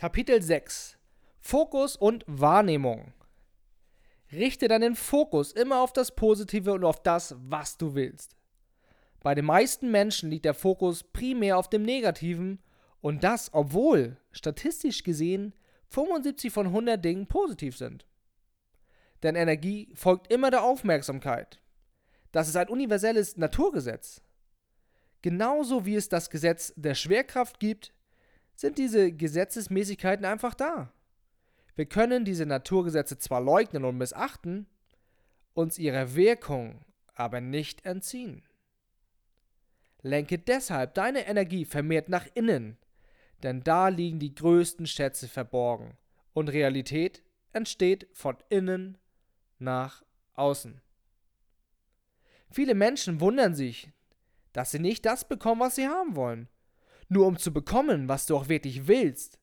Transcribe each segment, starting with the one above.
Kapitel 6 Fokus und Wahrnehmung. Richte deinen Fokus immer auf das Positive und auf das, was du willst. Bei den meisten Menschen liegt der Fokus primär auf dem Negativen und das, obwohl statistisch gesehen 75 von 100 Dingen positiv sind. Denn Energie folgt immer der Aufmerksamkeit. Das ist ein universelles Naturgesetz. Genauso wie es das Gesetz der Schwerkraft gibt, sind diese Gesetzesmäßigkeiten einfach da. Wir können diese Naturgesetze zwar leugnen und missachten, uns ihrer Wirkung aber nicht entziehen. Lenke deshalb deine Energie vermehrt nach innen, denn da liegen die größten Schätze verborgen und Realität entsteht von innen nach außen. Viele Menschen wundern sich, dass sie nicht das bekommen, was sie haben wollen. Nur um zu bekommen, was du auch wirklich willst,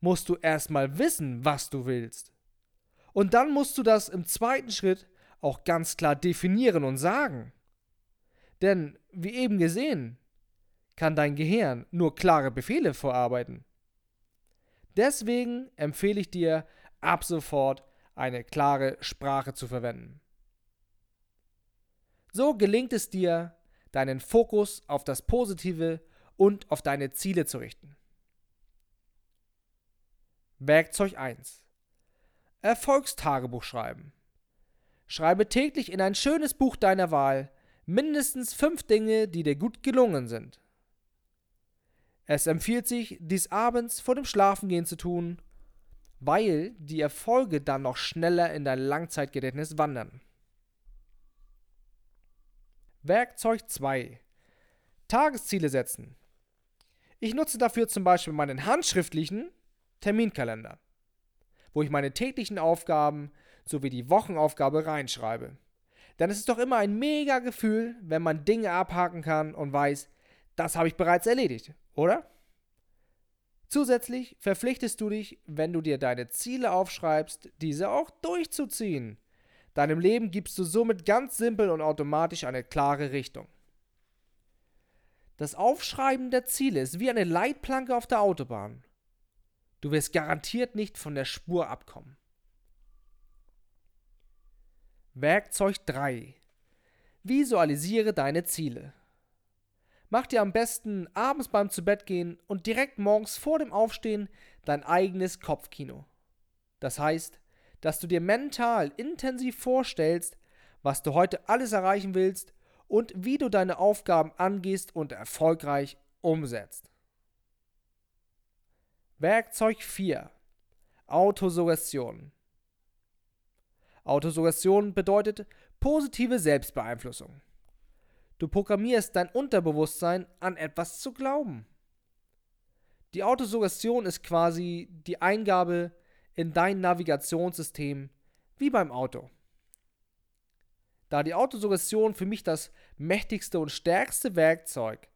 musst du erstmal wissen, was du willst. Und dann musst du das im zweiten Schritt auch ganz klar definieren und sagen. Denn, wie eben gesehen, kann dein Gehirn nur klare Befehle vorarbeiten. Deswegen empfehle ich dir, ab sofort eine klare Sprache zu verwenden. So gelingt es dir, deinen Fokus auf das Positive und auf deine Ziele zu richten. Werkzeug 1. Erfolgstagebuch schreiben. Schreibe täglich in ein schönes Buch deiner Wahl mindestens fünf Dinge, die dir gut gelungen sind. Es empfiehlt sich, dies abends vor dem Schlafengehen zu tun, weil die Erfolge dann noch schneller in dein Langzeitgedächtnis wandern. Werkzeug 2. Tagesziele setzen. Ich nutze dafür zum Beispiel meinen handschriftlichen Terminkalender, wo ich meine täglichen Aufgaben sowie die Wochenaufgabe reinschreibe. Denn es ist doch immer ein mega Gefühl, wenn man Dinge abhaken kann und weiß, das habe ich bereits erledigt, oder? Zusätzlich verpflichtest du dich, wenn du dir deine Ziele aufschreibst, diese auch durchzuziehen. Deinem Leben gibst du somit ganz simpel und automatisch eine klare Richtung. Das Aufschreiben der Ziele ist wie eine Leitplanke auf der Autobahn. Du wirst garantiert nicht von der Spur abkommen. Werkzeug 3. Visualisiere deine Ziele. Mach dir am besten abends beim Zubettgehen und direkt morgens vor dem Aufstehen dein eigenes Kopfkino. Das heißt, dass du dir mental intensiv vorstellst, was du heute alles erreichen willst und wie du deine Aufgaben angehst und erfolgreich umsetzt. Werkzeug 4. Autosuggestion. Autosuggestion bedeutet positive Selbstbeeinflussung. Du programmierst dein Unterbewusstsein an etwas zu glauben. Die Autosuggestion ist quasi die Eingabe in dein Navigationssystem wie beim Auto. Da die Autosuggestion für mich das mächtigste und stärkste Werkzeug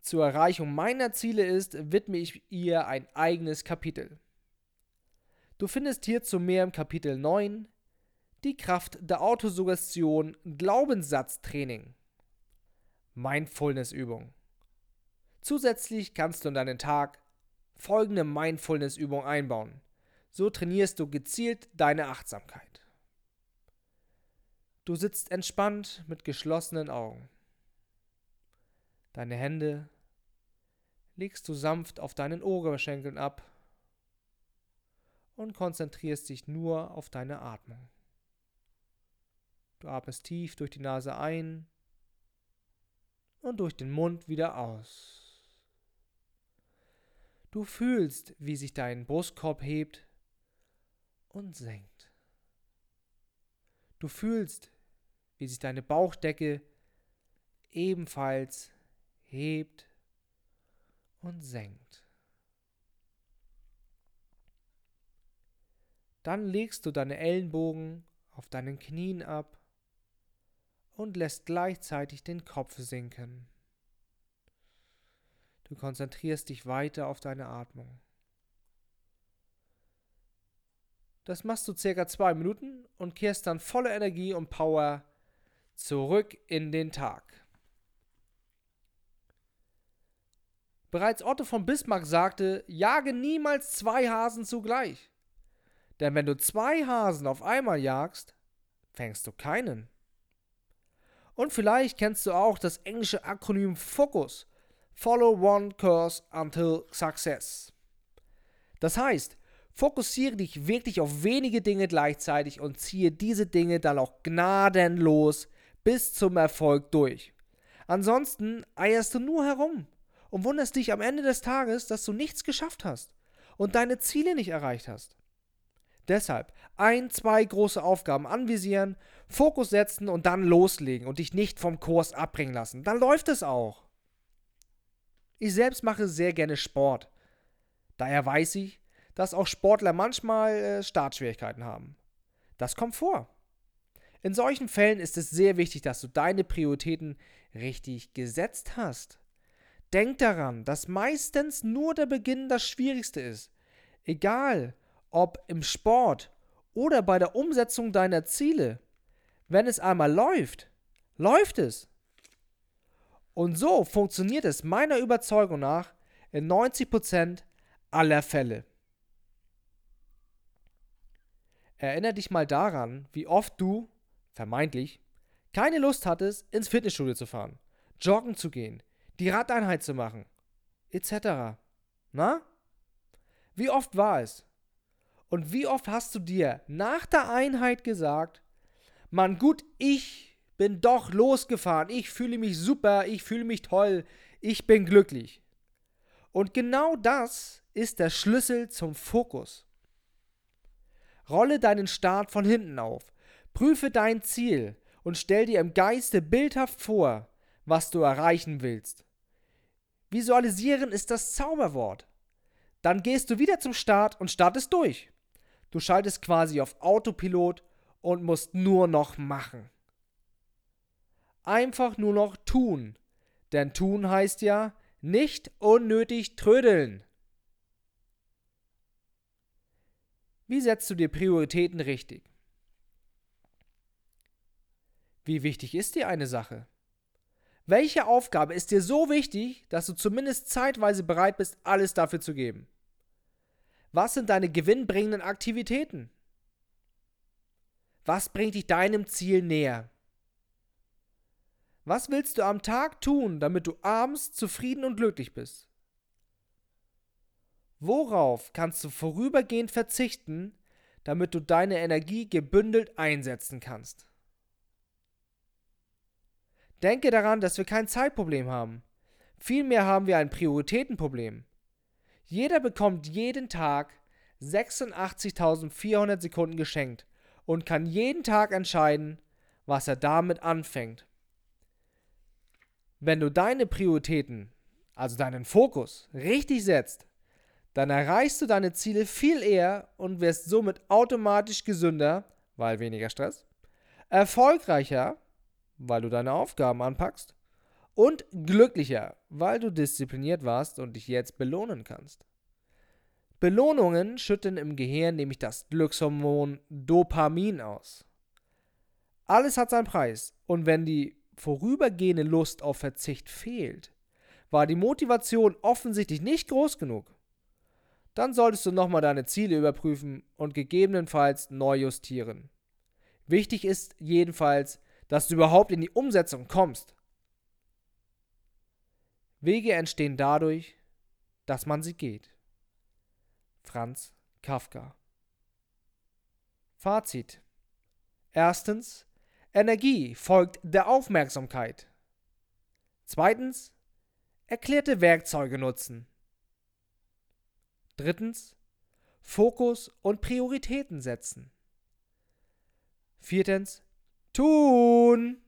zur Erreichung meiner Ziele ist, widme ich ihr ein eigenes Kapitel. Du findest hierzu mehr im Kapitel 9, die Kraft der Autosuggestion Glaubenssatztraining. Mindfulness-Übung. Zusätzlich kannst du in deinen Tag folgende Mindfulness-Übung einbauen. So trainierst du gezielt deine Achtsamkeit. Du sitzt entspannt mit geschlossenen Augen. Deine Hände legst du sanft auf deinen Oberschenkeln ab und konzentrierst dich nur auf deine Atmung. Du atmest tief durch die Nase ein und durch den Mund wieder aus. Du fühlst, wie sich dein Brustkorb hebt und senkt. Du fühlst, wie sich deine Bauchdecke ebenfalls hebt und senkt. Dann legst du deine Ellenbogen auf deinen Knien ab und lässt gleichzeitig den Kopf sinken. Du konzentrierst dich weiter auf deine Atmung. Das machst du circa zwei Minuten und kehrst dann voller Energie und Power zurück in den Tag. Bereits Otto von Bismarck sagte, jage niemals zwei Hasen zugleich. Denn wenn du zwei Hasen auf einmal jagst, fängst du keinen. Und vielleicht kennst du auch das englische Akronym FOCUS. Follow one course until success. Das heißt, fokussiere dich wirklich auf wenige Dinge gleichzeitig und ziehe diese Dinge dann auch gnadenlos bis zum Erfolg durch. Ansonsten eierst du nur herum und wunderst dich am Ende des Tages, dass du nichts geschafft hast und deine Ziele nicht erreicht hast. Deshalb ein, zwei große Aufgaben anvisieren, Fokus setzen und dann loslegen und dich nicht vom Kurs abbringen lassen. Dann läuft es auch. Ich selbst mache sehr gerne Sport. Daher weiß ich, dass auch Sportler manchmal äh, Startschwierigkeiten haben. Das kommt vor. In solchen Fällen ist es sehr wichtig, dass du deine Prioritäten richtig gesetzt hast. Denk daran, dass meistens nur der Beginn das Schwierigste ist. Egal, ob im Sport oder bei der Umsetzung deiner Ziele. Wenn es einmal läuft, läuft es. Und so funktioniert es meiner Überzeugung nach in 90% aller Fälle. Erinner dich mal daran, wie oft du, vermeintlich, keine Lust hattest, ins Fitnessstudio zu fahren, joggen zu gehen, die Radeinheit zu machen, etc. Na? Wie oft war es? Und wie oft hast du dir nach der Einheit gesagt, Mann, gut, ich bin doch losgefahren, ich fühle mich super, ich fühle mich toll, ich bin glücklich. Und genau das ist der Schlüssel zum Fokus. Rolle deinen Start von hinten auf, prüfe dein Ziel und stell dir im Geiste bildhaft vor, was du erreichen willst. Visualisieren ist das Zauberwort. Dann gehst du wieder zum Start und startest durch. Du schaltest quasi auf Autopilot und musst nur noch machen. Einfach nur noch tun. Denn tun heißt ja nicht unnötig trödeln. Wie setzt du dir Prioritäten richtig? Wie wichtig ist dir eine Sache? Welche Aufgabe ist dir so wichtig, dass du zumindest zeitweise bereit bist, alles dafür zu geben? Was sind deine gewinnbringenden Aktivitäten? Was bringt dich deinem Ziel näher? Was willst du am Tag tun, damit du abends zufrieden und glücklich bist? Worauf kannst du vorübergehend verzichten, damit du deine Energie gebündelt einsetzen kannst? Denke daran, dass wir kein Zeitproblem haben. Vielmehr haben wir ein Prioritätenproblem. Jeder bekommt jeden Tag 86.400 Sekunden geschenkt und kann jeden Tag entscheiden, was er damit anfängt. Wenn du deine Prioritäten, also deinen Fokus, richtig setzt, dann erreichst du deine Ziele viel eher und wirst somit automatisch gesünder, weil weniger Stress, erfolgreicher, weil du deine Aufgaben anpackst und glücklicher, weil du diszipliniert warst und dich jetzt belohnen kannst. Belohnungen schütten im Gehirn nämlich das Glückshormon Dopamin aus. Alles hat seinen Preis und wenn die vorübergehende Lust auf Verzicht fehlt, war die Motivation offensichtlich nicht groß genug. Dann solltest du nochmal deine Ziele überprüfen und gegebenenfalls neu justieren. Wichtig ist jedenfalls, dass du überhaupt in die Umsetzung kommst. Wege entstehen dadurch, dass man sie geht. Franz Kafka Fazit Erstens, Energie folgt der Aufmerksamkeit. Zweitens, erklärte Werkzeuge nutzen. Drittens, Fokus und Prioritäten setzen. Viertens, tun.